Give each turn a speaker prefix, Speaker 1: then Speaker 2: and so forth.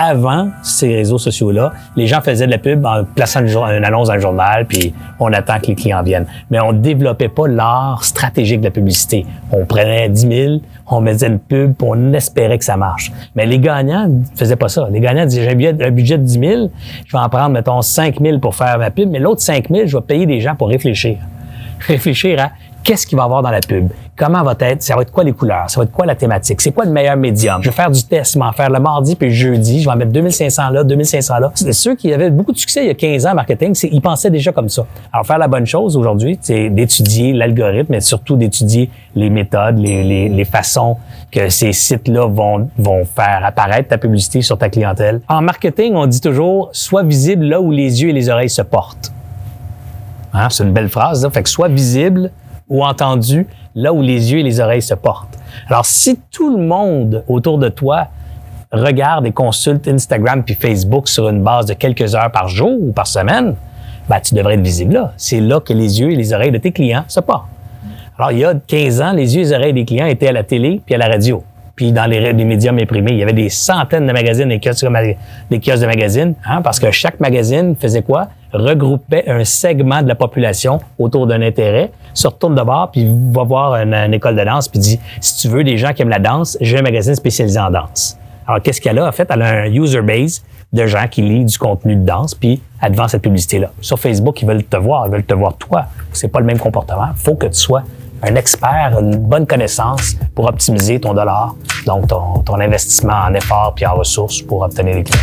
Speaker 1: Avant ces réseaux sociaux-là, les gens faisaient de la pub en plaçant une, annonce dans le journal, puis on attend que les clients viennent. Mais on développait pas l'art stratégique de la publicité. On prenait 10 000, on mettait une pub, puis on espérait que ça marche. Mais les gagnants faisaient pas ça. Les gagnants disaient, j'ai un budget de 10 000, je vais en prendre, mettons, 5 000 pour faire ma pub, mais l'autre 5 000, je vais payer des gens pour réfléchir. Réfléchir à qu'est-ce qu'il va avoir dans la pub? Comment va être, ça va être quoi les couleurs? Ça va être quoi la thématique? C'est quoi le meilleur médium? Je vais faire du test, je vais en faire le mardi puis le jeudi, je vais en mettre 2500 là, 2500 là. Ceux qui avaient beaucoup de succès il y a 15 ans en marketing, ils pensaient déjà comme ça. Alors, faire la bonne chose aujourd'hui, c'est d'étudier l'algorithme, mais surtout d'étudier les méthodes, les, les, les façons que ces sites-là vont, vont faire apparaître ta publicité sur ta clientèle. En marketing, on dit toujours, sois visible là où les yeux et les oreilles se portent. Hein? C'est une belle phrase, là. Fait que sois visible ou entendu là où les yeux et les oreilles se portent. Alors, si tout le monde autour de toi regarde et consulte Instagram puis Facebook sur une base de quelques heures par jour ou par semaine, ben, tu devrais être visible là. C'est là que les yeux et les oreilles de tes clients se portent. Alors, il y a 15 ans, les yeux et les oreilles des clients étaient à la télé puis à la radio puis dans les, les, médias imprimés. Il y avait des centaines de magazines, des kiosques, des kiosques de magazines, hein, parce que chaque magazine faisait quoi? Regroupait un segment de la population autour d'un intérêt, se retourne de bord, puis va voir une, école de danse, puis dit, si tu veux des gens qui aiment la danse, j'ai un magazine spécialisé en danse. Alors, qu'est-ce qu'elle a? En fait, elle a un user base de gens qui lisent du contenu de danse, puis elle vend cette publicité-là. Sur Facebook, ils veulent te voir, ils veulent te voir toi. C'est pas le même comportement. faut que tu sois un expert, une bonne connaissance pour optimiser ton dollar, donc ton, ton investissement en effort puis en ressources pour obtenir des clients.